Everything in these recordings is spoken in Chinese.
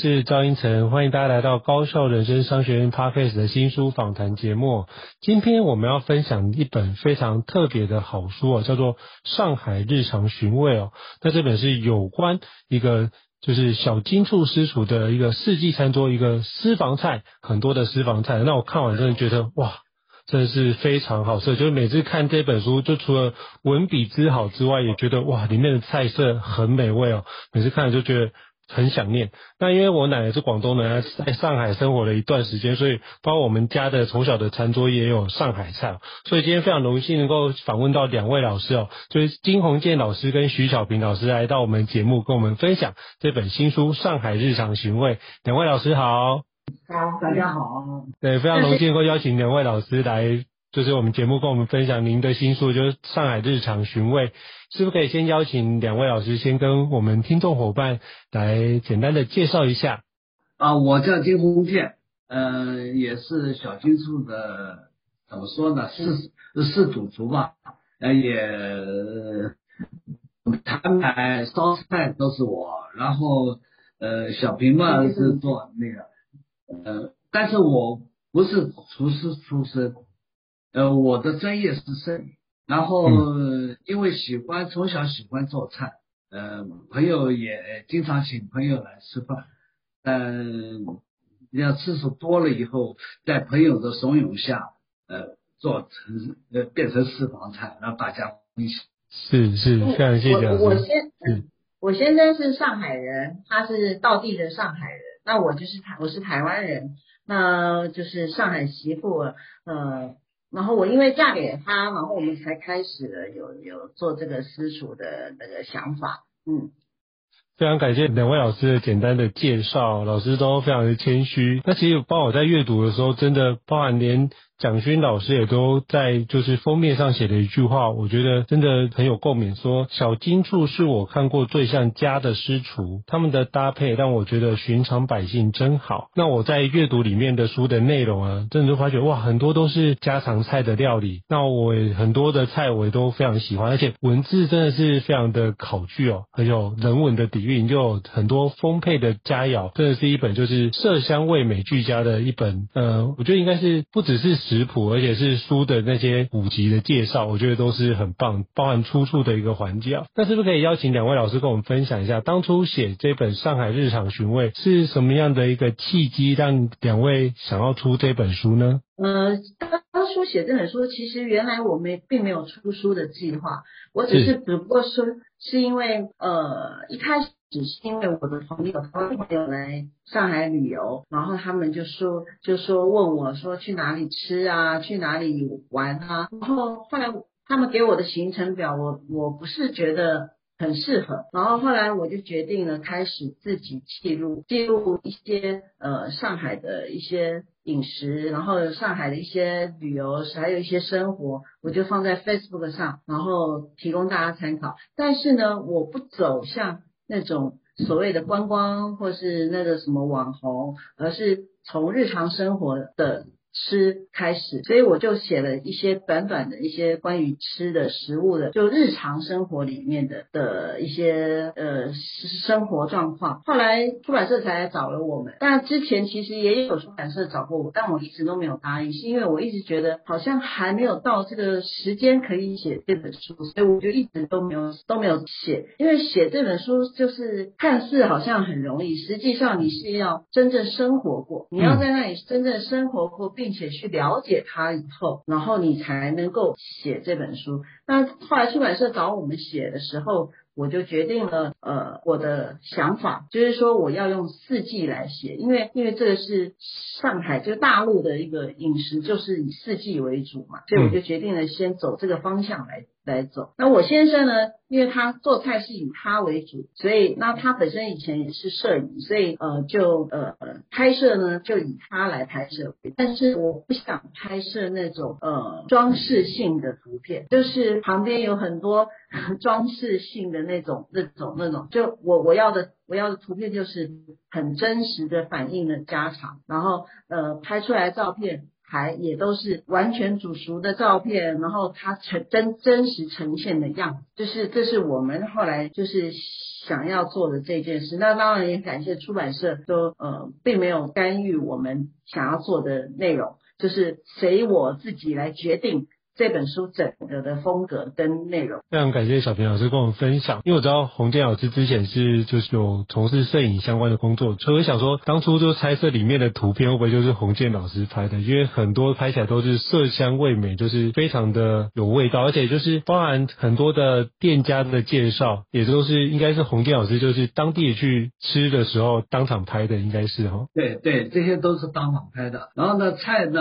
是赵英成，欢迎大家来到高校人生商学院 Podcast 的新书访谈节目。今天我们要分享一本非常特别的好书哦，叫做《上海日常寻味》哦。那这本是有关一个就是小金处私厨的一个四季餐桌，一个私房菜，很多的私房菜。那我看完真的觉得哇，真的是非常好吃。就是每次看这本书，就除了文笔之好之外，也觉得哇，里面的菜色很美味哦。每次看就觉得。很想念。那因为我奶奶是广东人，在上海生活了一段时间，所以包括我们家的从小的餐桌也有上海菜。所以今天非常荣幸能够访问到两位老师哦，就是金鸿健老师跟徐小平老师来到我们节目，跟我们分享这本新书《上海日常寻味》。两位老师好。好，大家好。对，非常荣幸能够邀请两位老师来。就是我们节目跟我们分享您的新书，就是《上海日常寻味》，是不是可以先邀请两位老师先跟我们听众伙伴来简单的介绍一下？啊，我叫金红健，嗯、呃，也是小金处的，怎么说呢，是是主厨吧，呃，也摊牌烧菜都是我，然后呃，小平嘛是做那个，呃，但是我不是厨师出身。呃，我的专业是摄影，然后因为喜欢从小喜欢做菜，呃，朋友也经常请朋友来吃饭，嗯、呃，要次数多了以后，在朋友的怂恿下，呃，做成呃变成私房菜，让大家分享。是是，非常谢谢。我我先，嗯，我先生是上海人，他是道地的上海人，那我就是台，我是台湾人，那就是上海媳妇，呃。然后我因为嫁给他，然后我们才开始了有有做这个私塾的那个想法，嗯。非常感谢两位老师的简单的介绍，老师都非常的谦虚。那其实包括我在阅读的时候，真的包含连蒋勋老师也都在就是封面上写的一句话，我觉得真的很有共鸣。说小金处是我看过最像家的师厨，他们的搭配让我觉得寻常百姓真好。那我在阅读里面的书的内容啊，真的就发觉哇，很多都是家常菜的料理。那我很多的菜我也都非常喜欢，而且文字真的是非常的考据哦，很有人文的底蕴。就很多丰沛的佳肴，真的是一本就是色香味美俱佳的一本。呃，我觉得应该是不只是食谱，而且是书的那些古籍的介绍，我觉得都是很棒，包含出处的一个环节。那是不是可以邀请两位老师跟我们分享一下，当初写这本《上海日常寻味》是什么样的一个契机，让两位想要出这本书呢？呃，当初写这本书，其实原来我们并没有出书的计划，我只是只不过说是因为呃一开始。只是因为我的朋友，他们朋友来上海旅游，然后他们就说，就说问我说去哪里吃啊，去哪里玩啊，然后后来他们给我的行程表，我我不是觉得很适合，然后后来我就决定了开始自己记录，记录一些呃上海的一些饮食，然后上海的一些旅游，还有一些生活，我就放在 Facebook 上，然后提供大家参考。但是呢，我不走向。那种所谓的观光或是那个什么网红，而是从日常生活的吃开始，所以我就写了一些短短的一些关于吃的食物的，就日常生活里面的的一些呃生活状况。后来出版社才来找了我们，但之前其实也有出版社找过我，但我一直都没有答应，是因为我一直觉得好像还没有到这个时间可以写这本书，所以我就一直都没有都没有写。因为写这本书就是看似好像很容易，实际上你是要真正生活过，你要在那里真正生活过。并且去了解它以后，然后你才能够写这本书。那后来出版社找我们写的时候，我就决定了，呃，我的想法就是说我要用四季来写，因为因为这个是上海就大陆的一个饮食，就是以四季为主嘛，所以我就决定了先走这个方向来。来走。那我先生呢，因为他做菜是以他为主，所以那他本身以前也是摄影，所以呃就呃拍摄呢就以他来拍摄。但是我不想拍摄那种呃装饰性的图片，就是旁边有很多 装饰性的那种那种那种，就我我要的我要的图片就是很真实的反映了家常，然后呃拍出来照片。还也都是完全煮熟的照片，然后它呈真真实呈现的样子，就是这是我们后来就是想要做的这件事。那当然也感谢出版社都呃并没有干预我们想要做的内容，就是随我自己来决定。这本书整个的风格跟内容，非常感谢小平老师跟我们分享。因为我知道洪建老师之前是就是有从事摄影相关的工作，所以我想说，当初就猜测里面的图片会不会就是洪建老师拍的？因为很多拍起来都是色香味美，就是非常的有味道，而且就是包含很多的店家的介绍，也都是应该是洪建老师就是当地去吃的时候当场拍的，应该是哈。对对，这些都是当场拍的。然后呢，菜呢，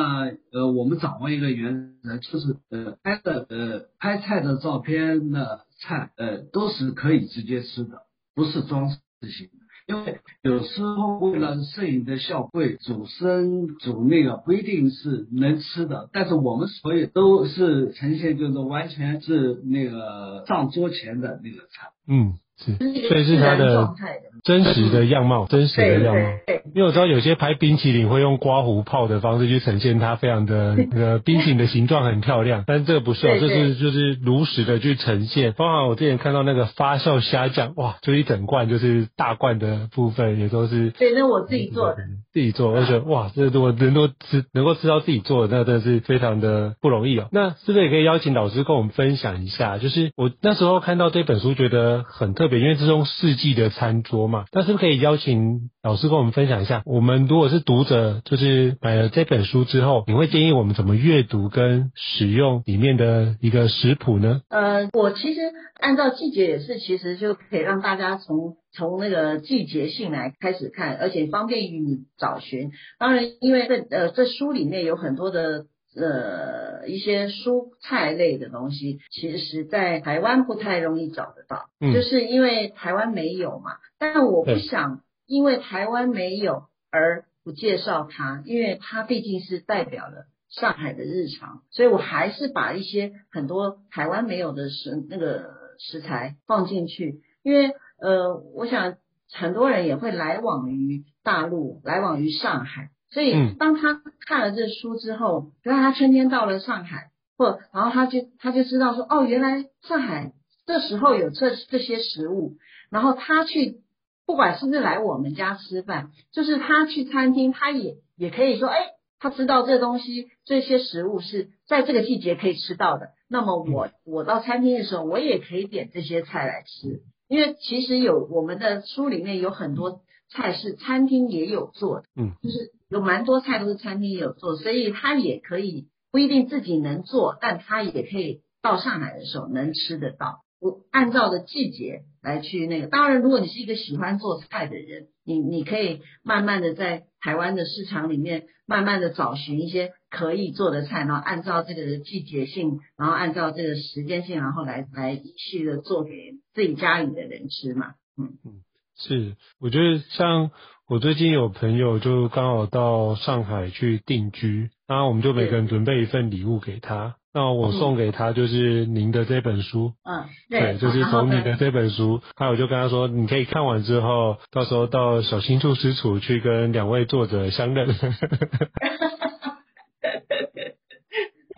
呃，我们掌握一个原则，就是。呃，拍的呃拍菜的照片的菜呃都是可以直接吃的，不是装饰性的。因为有时候为了摄影的效果，煮生煮那个不一定是能吃的。但是我们所有都是呈现就是完全是那个上桌前的那个菜。嗯。是，所以是它的真实的样貌，真实的样貌。因为我知道有些拍冰淇淋会用刮胡泡的方式去呈现它非常的那个 冰淇淋的形状很漂亮，但这个不是哦，这是就是如实的去呈现。包含我之前看到那个发酵虾酱，哇，就一整罐就是大罐的部分也都是。对，那我自己做的。自己做，而且哇，这如果能够吃，能够吃到自己做的，那真的是非常的不容易哦。那是不是也可以邀请老师跟我们分享一下？就是我那时候看到这本书，觉得很特别，因为这是用四季的餐桌嘛。那是不是可以邀请老师跟我们分享一下？我们如果是读者，就是买了这本书之后，你会建议我们怎么阅读跟使用里面的一个食谱呢？呃，我其实按照季节也是，其实就可以让大家从。从那个季节性来开始看，而且方便于你找寻。当然，因为这呃这书里面有很多的呃一些蔬菜类的东西，其实在台湾不太容易找得到，嗯、就是因为台湾没有嘛。但我不想因为台湾没有而不介绍它，因为它毕竟是代表了上海的日常，所以我还是把一些很多台湾没有的食那个食材放进去，因为。呃，我想很多人也会来往于大陆，来往于上海，所以当他看了这书之后，比如他春天到了上海，或然后他就他就知道说，哦，原来上海这时候有这这些食物，然后他去不管是不是来我们家吃饭，就是他去餐厅，他也也可以说，哎，他知道这东西这些食物是在这个季节可以吃到的，那么我我到餐厅的时候，我也可以点这些菜来吃。因为其实有我们的书里面有很多菜是餐厅也有做的，嗯，就是有蛮多菜都是餐厅有做，所以他也可以不一定自己能做，但他也可以到上海的时候能吃得到。我按照的季节来去那个，当然如果你是一个喜欢做菜的人，你你可以慢慢的在台湾的市场里面慢慢的找寻一些可以做的菜，然后按照这个季节性，然后按照这个时间性，然后来来继续的做给自己家里的人吃嘛。嗯嗯，是，我觉得像我最近有朋友就刚好到上海去定居，然后我们就每个人准备一份礼物给他。那我送给他就是您的这本书，嗯，对，就是从你的这本书，还有我就跟他说，你可以看完之后，到时候到小新厨师处去跟两位作者相认。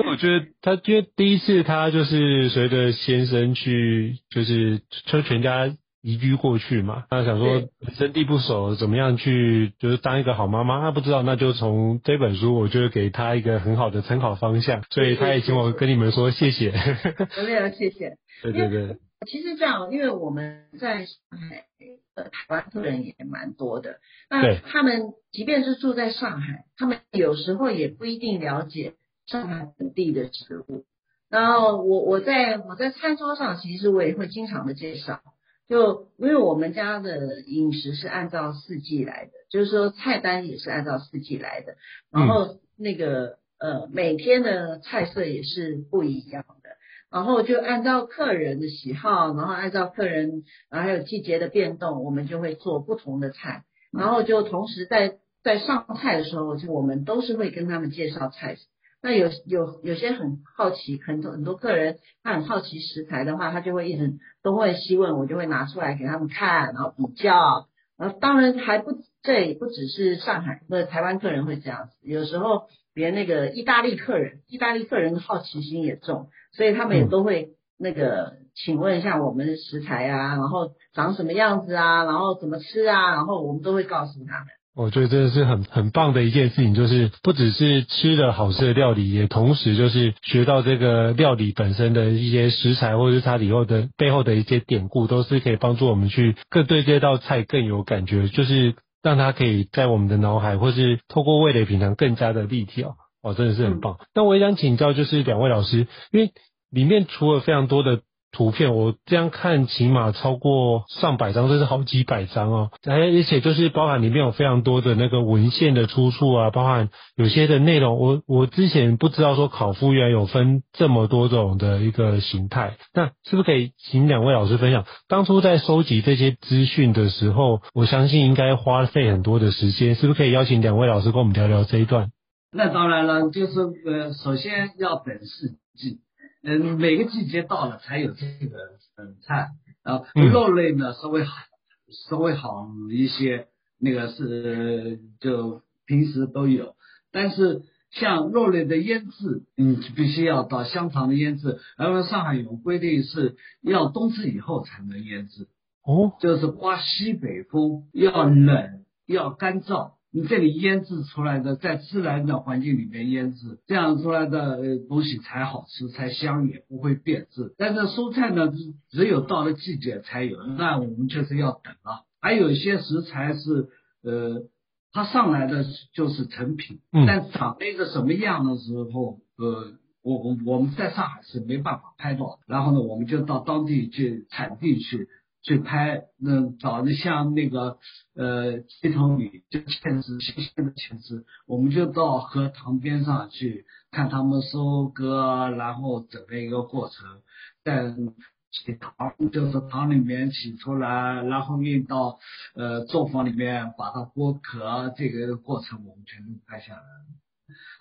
我觉得他因为第一次他就是随着先生去，就是就全家。移居过去嘛，他想说人生地不熟，怎么样去就是当一个好妈妈？他不知道，那就从这本书，我就给他一个很好的参考方向。所以他也请我跟你们说谢谢。没有谢谢。对对对。其实这样，因为我们在上海的台湾客人也蛮多的，那他们即便是住在上海，他们有时候也不一定了解上海本地的食物。然后我我在我在餐桌上，其实我也会经常的介绍。就因为我们家的饮食是按照四季来的，就是说菜单也是按照四季来的，然后那个呃每天的菜色也是不一样的，然后就按照客人的喜好，然后按照客人，然后还有季节的变动，我们就会做不同的菜，然后就同时在在上菜的时候，就我们都是会跟他们介绍菜。那有有有些很好奇，很多很多客人他很好奇食材的话，他就会一直都会希问，我就会拿出来给他们看，然后比较。然后当然还不这也不只是上海或者台湾客人会这样子，有时候连那个意大利客人，意大利客人的好奇心也重，所以他们也都会那个请问一下我们的食材啊，然后长什么样子啊，然后怎么吃啊，然后我们都会告诉他们。我觉得真的是很很棒的一件事情，就是不只是吃的好吃的料理，也同时就是学到这个料理本身的一些食材，或者是它以后的背后的一些典故，都是可以帮助我们去更对这道菜更有感觉，就是让它可以在我们的脑海，或是透过味蕾品尝更加的立体哦。哦，真的是很棒。那我也想请教，就是两位老师，因为里面除了非常多的。图片我这样看，起码超过上百张，甚至好几百张哦。而且就是包含里面有非常多的那个文献的出处啊，包含有些的内容，我我之前不知道说考夫原有分这么多种的一个形态。那是不是可以请两位老师分享，当初在收集这些资讯的时候，我相信应该花费很多的时间，是不是可以邀请两位老师跟我们聊聊这一段？那当然了，就是呃，首先要等四季。嗯，每个季节到了才有这个嗯菜啊，肉类呢稍微好稍微好一些，那个是就平时都有，但是像肉类的腌制，嗯，必须要到香肠的腌制，然后上海有规定是要冬至以后才能腌制，哦，就是刮西北风，要冷，要干燥。你这里腌制出来的，在自然的环境里面腌制，这样出来的东西才好吃，才香，也不会变质。但是蔬菜呢，只有到了季节才有，那我们就是要等了。还有一些食材是，呃，它上来的就是成品，但长那个什么样的时候，呃，我我我们在上海是没办法拍到。然后呢，我们就到当地去产地去。去拍，那找的像那个呃鸡头米，就芡实新鲜的芡实，我们就到河塘边上去看他们收割，然后整个一个过程，在起塘，就是塘里面起出来，然后运到呃作坊里面把它剥壳，这个过程我们全都拍下来。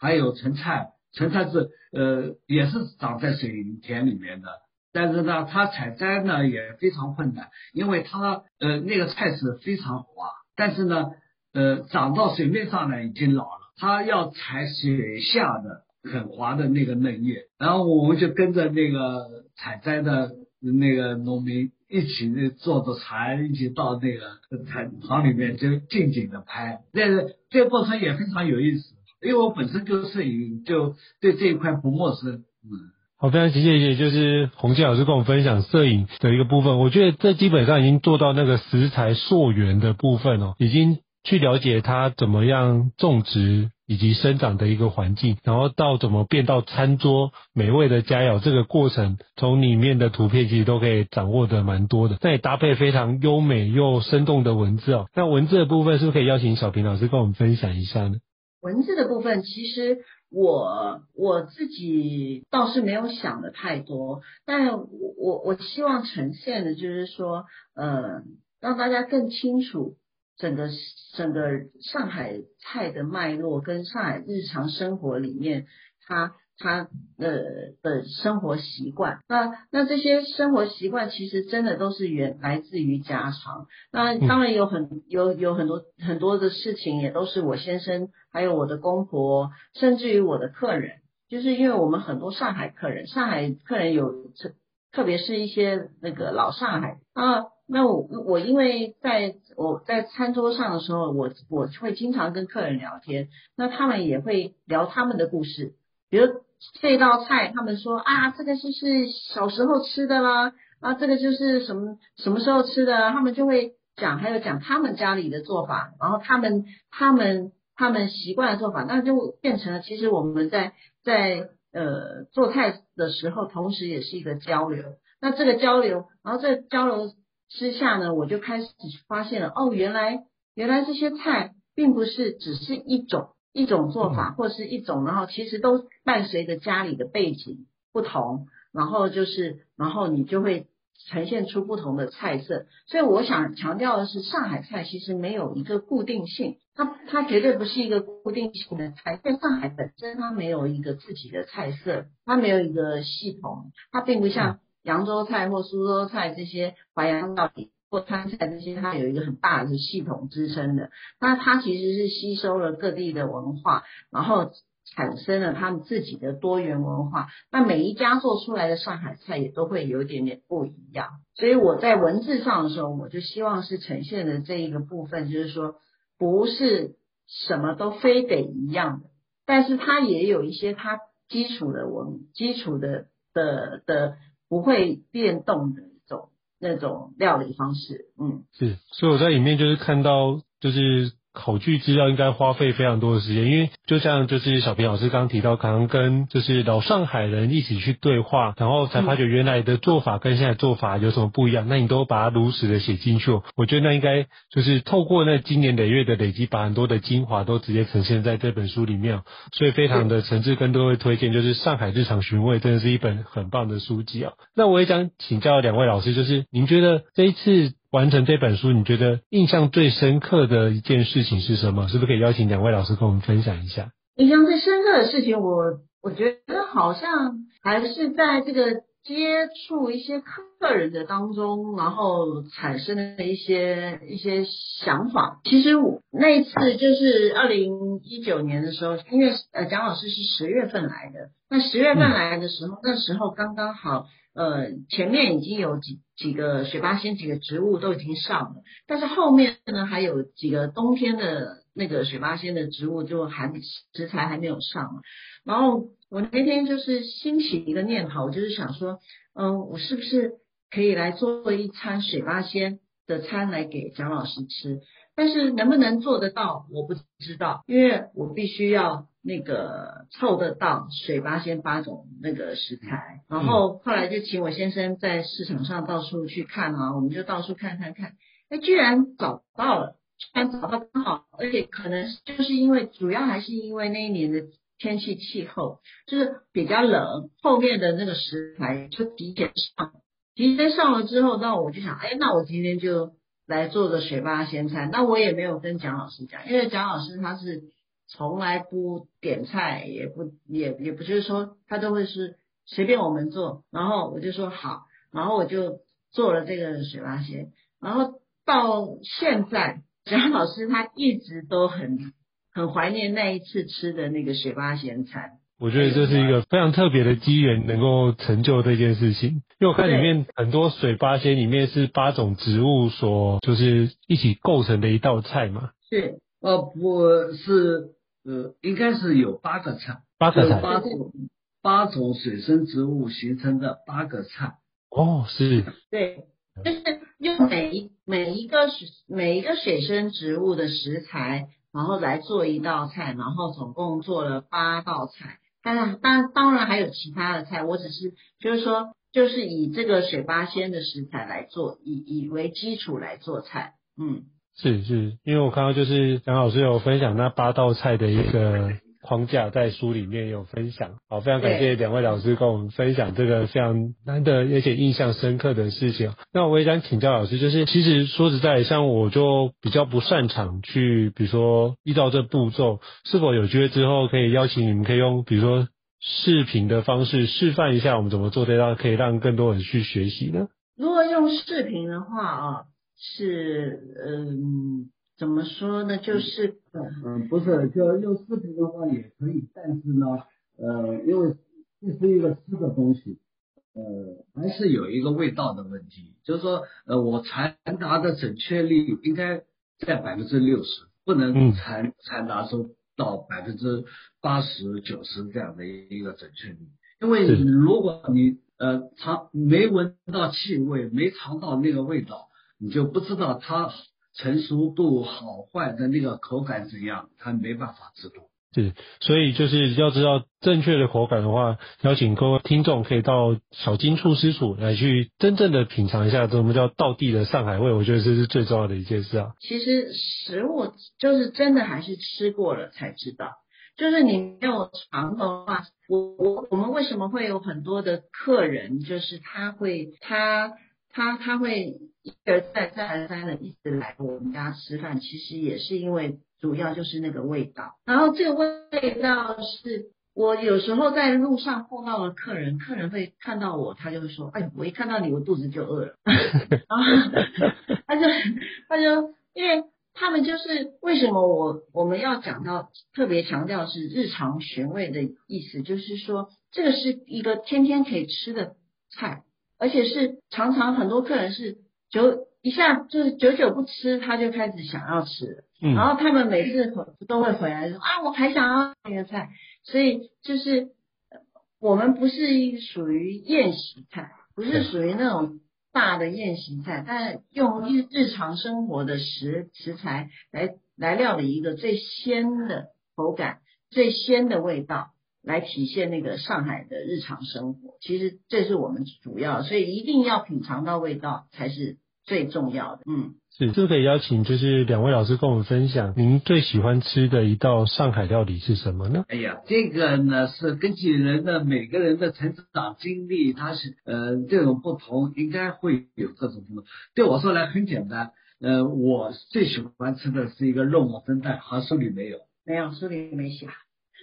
还有陈菜，陈菜是呃也是长在水田里面的。但是呢，它采摘呢也非常困难，因为它呃那个菜是非常滑，但是呢呃长到水面上呢已经老了，它要采水下的很滑的那个嫩叶，然后我们就跟着那个采摘的那个农民一起坐着船，一起到那个采塘里面就静静的拍，这个这个过程也非常有意思，因为我本身就是摄影，就对这一块不陌生，嗯。好，非常谢谢，就是洪建老师跟我们分享摄影的一个部分。我觉得这基本上已经做到那个食材溯源的部分哦，已经去了解它怎么样种植以及生长的一个环境，然后到怎么变到餐桌美味的佳肴这个过程，从里面的图片其实都可以掌握的蛮多的。那也搭配非常优美又生动的文字哦。那文字的部分是不是可以邀请小平老师跟我们分享一下呢？文字的部分其实。我我自己倒是没有想的太多，但我我我希望呈现的就是说，呃，让大家更清楚整个整个上海菜的脉络跟上海日常生活里面它。他的的生活习惯，那那这些生活习惯其实真的都是源来自于家常。那当然有很有有很多很多的事情，也都是我先生还有我的公婆，甚至于我的客人，就是因为我们很多上海客人，上海客人有特特别是一些那个老上海。啊，那我我因为在我在餐桌上的时候，我我会经常跟客人聊天，那他们也会聊他们的故事，比如这道菜，他们说啊，这个就是小时候吃的啦，啊，这个就是什么什么时候吃的，他们就会讲，还有讲他们家里的做法，然后他们他们。他们习惯的做法，那就变成了，其实我们在在呃做菜的时候，同时也是一个交流。那这个交流，然后这个交流之下呢，我就开始发现了，哦，原来原来这些菜并不是只是一种一种做法，或是一种，然后其实都伴随着家里的背景不同，然后就是，然后你就会。呈现出不同的菜色，所以我想强调的是，上海菜其实没有一个固定性，它它绝对不是一个固定性的菜。在上海本身，它没有一个自己的菜色，它没有一个系统，它并不像扬州菜或苏州菜这些淮扬料理或川菜这些，它有一个很大的系统支撑的。那它其实是吸收了各地的文化，然后。产生了他们自己的多元文化，那每一家做出来的上海菜也都会有一点点不一样。所以我在文字上的时候，我就希望是呈现的这一个部分，就是说不是什么都非得一样的，但是它也有一些它基础的文基础的的的不会变动的那种料理方式。嗯，是，所以我在里面就是看到就是。考据资料应该花费非常多的时间，因为就像就是小平老师刚刚提到，可能跟就是老上海人一起去对话，然后才发觉原来的做法跟现在做法有什么不一样。那你都把它如实的写进去，我觉得那应该就是透过那经年累月的累积，把很多的精华都直接呈现在这本书里面。所以非常的诚挚跟各位推荐，就是《上海日常寻味》真的是一本很棒的书籍啊。那我也想请教两位老师，就是您觉得这一次。完成这本书，你觉得印象最深刻的一件事情是什么？是不是可以邀请两位老师跟我们分享一下？印象最深刻的事情，我我觉得好像还是在这个接触一些客人的当中，然后产生的一些一些想法。其实我那一次就是二零一九年的时候，因为呃蒋老师是十月份来的，那十月份来的时候，嗯、那时候刚刚好。呃，前面已经有几几个水八仙几个植物都已经上了，但是后面呢还有几个冬天的那个水八仙的植物就还食材还没有上。然后我那天就是兴起一个念头，我就是想说，嗯、我是不是可以来做一餐水八仙的餐来给蒋老师吃？但是能不能做得到，我不知道，因为我必须要。那个凑得到水八仙八种那个食材，然后后来就请我先生在市场上到处去看啊，我们就到处看看看，哎，居然找到了，居然找到刚好，而且可能就是因为主要还是因为那一年的天气气候就是比较冷，后面的那个食材就提前上，提前上了之后，那我就想，哎，那我今天就来做个水八仙餐，那我也没有跟蒋老师讲，因为蒋老师他是。从来不点菜，也不也也不就是说他都会是随便我们做，然后我就说好，然后我就做了这个水八仙，然后到现在蒋老师他一直都很很怀念那一次吃的那个水八仙餐。我觉得这是一个非常特别的机缘，能够成就这件事情。因为我看里面很多水八仙里面是八种植物所就是一起构成的一道菜嘛。是，呃，不是。呃，应该是有八个菜，八个菜，八种八种水生植物形成的八个菜。哦，是，对，就是用每一每一个水每一个水生植物的食材，然后来做一道菜，然后总共做了八道菜。当然，当当然还有其他的菜，我只是就是说，就是以这个水八仙的食材来做，以以为基础来做菜，嗯。是是，因为我看到就是蒋老师有分享那八道菜的一个 框架，在书里面有分享。好，非常感谢两位老师跟我们分享这个非常难得而且印象深刻的事情。那我也想请教老师，就是其实说实在，像我就比较不擅长去，比如说依照这步骤，是否有机会之后可以邀请你们，可以用比如说视频的方式示范一下我们怎么做这道，可以让更多人去学习呢？如果用视频的话啊。是，嗯，怎么说呢？就是，嗯，不是，就用视频的话也可以，但是呢，呃，因为这是一个吃的东西，呃，还是有一个味道的问题，就是说，呃，我传达的准确率应该在百分之六十，不能传传达出到百分之八十九十这样的一个准确率，因为如果你呃尝没闻到气味，没尝到那个味道，你就不知道它成熟度好坏的那个口感怎样，它没办法知道。是，所以就是要知道正确的口感的话，邀请各位听众可以到小金厨师处来去真正的品尝一下什么叫道地的上海味，我觉得这是最重要的一件事啊。其实食物就是真的还是吃过了才知道，就是你没有尝的话，我我我们为什么会有很多的客人，就是他会他他他会一而再再而三的一直来我们家吃饭，其实也是因为。主要就是那个味道，然后这个味道是我有时候在路上碰到了客人，客人会看到我，他就会说：“哎，我一看到你，我肚子就饿了。”然后 他就他就因为他们就是为什么我我们要讲到特别强调是日常寻味的意思，就是说这个是一个天天可以吃的菜，而且是常常很多客人是久一下就是久久不吃，他就开始想要吃。嗯，然后他们每次回都会回来说啊，我还想要那个菜，所以就是我们不是属于宴席菜，不是属于那种大的宴席菜，但用日日常生活的食食材来来料理一个最鲜的口感、最鲜的味道，来体现那个上海的日常生活。其实这是我们主要，所以一定要品尝到味道才是最重要的。嗯。是，是不是可以邀请就是两位老师跟我们分享，您最喜欢吃的一道上海料理是什么呢？哎呀，这个呢是根据人的每个人的成长经历，他是呃这种不同，应该会有各种不同。对我说来很简单，呃，我最喜欢吃的是一个肉末蒸蛋，好像书里没有，没有，书里没写。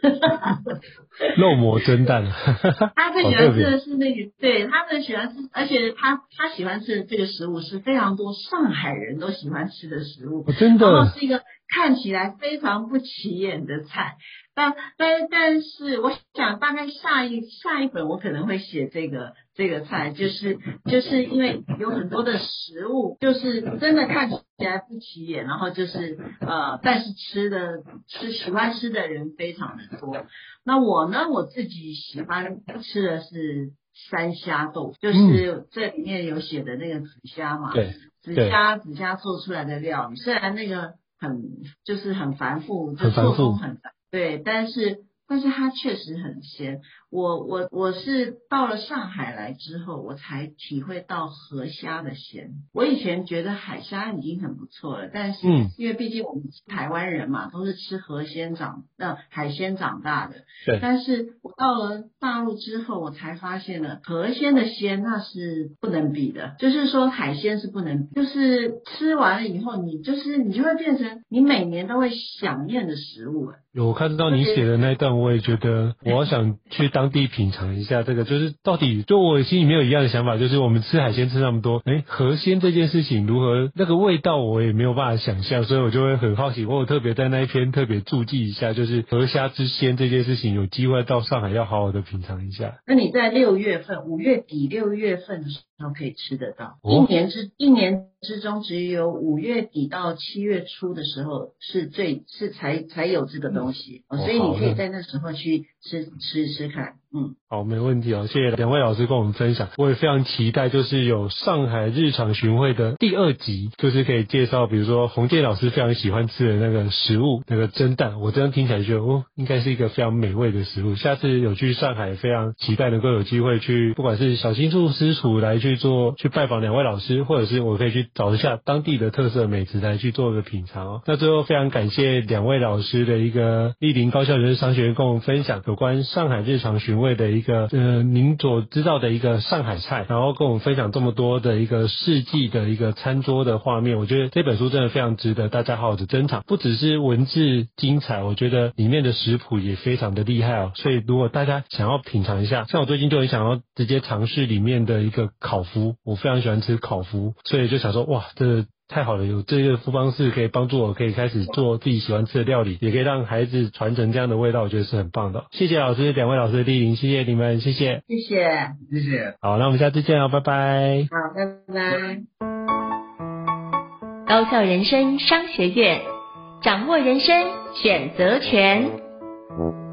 肉末蒸蛋，他最喜欢吃的是那个，对，他最喜欢吃，而且他他喜欢吃的这个食物是非常多上海人都喜欢吃的食物，真的，然后是一个看起来非常不起眼的菜。但但但是，我想大概下一下一本我可能会写这个这个菜，就是就是因为有很多的食物，就是真的看起来不起眼，然后就是呃，但是吃的吃喜欢吃的人非常的多。那我呢，我自己喜欢吃的是三虾豆腐，就是这里面有写的那个紫虾嘛，对，紫虾紫虾做出来的料理，虽然那个很就是很繁复，就做工很繁。对，但是但是它确实很鲜。我我我是到了上海来之后，我才体会到河虾的鲜。我以前觉得海虾已经很不错了，但是因为毕竟我们是台湾人嘛，都是吃河鲜长，的、呃、海鲜长大的。对。但是我到了大陆之后，我才发现了河鲜的鲜那是不能比的。就是说海鲜是不能比，就是吃完了以后，你就是你就会变成你每年都会想念的食物了。有我看到你写的那一段，我也觉得我好想去。当地品尝一下这个，就是到底就我心里面有一样的想法，就是我们吃海鲜吃那么多，哎，河鲜这件事情如何那个味道，我也没有办法想象，所以我就会很好奇。我有特别在那一篇特别注记一下，就是河虾之鲜这件事情，有机会到上海要好好的品尝一下。那你在六月份、五月底、六月份的时候可以吃得到，一年之一年之中只有五月底到七月初的时候是最是才才有这个东西，哦，所以你可以在那时候去。吃吃吃看，嗯，好，没问题哦，谢谢两位老师跟我们分享，我也非常期待，就是有上海日常巡会的第二集，就是可以介绍，比如说洪建老师非常喜欢吃的那个食物，那个蒸蛋，我这样听起来觉得哦，应该是一个非常美味的食物。下次有去上海，非常期待能够有机会去，不管是小金厨师厨来去做，去拜访两位老师，或者是我可以去找一下当地的特色美食来去做个品尝哦。那最后非常感谢两位老师的一个莅临高校人生商学院跟我们分享有关上海日常巡味的一个呃，您所知道的一个上海菜，然后跟我们分享这么多的一个世纪的一个餐桌的画面，我觉得这本书真的非常值得大家好好的珍藏。不只是文字精彩，我觉得里面的食谱也非常的厉害哦。所以如果大家想要品尝一下，像我最近就很想要直接尝试里面的一个烤麸，我非常喜欢吃烤麸，所以就想说哇，这太好了，有这个方式可以帮助我，可以开始做自己喜欢吃的料理，也可以让孩子传承这样的味道，我觉得是很棒的。谢谢老师，两位老师的莅临，谢谢你们，谢谢，谢谢，谢谢。好，那我们下次见哦，拜拜。好，拜拜。高校人生商学院，掌握人生选择权。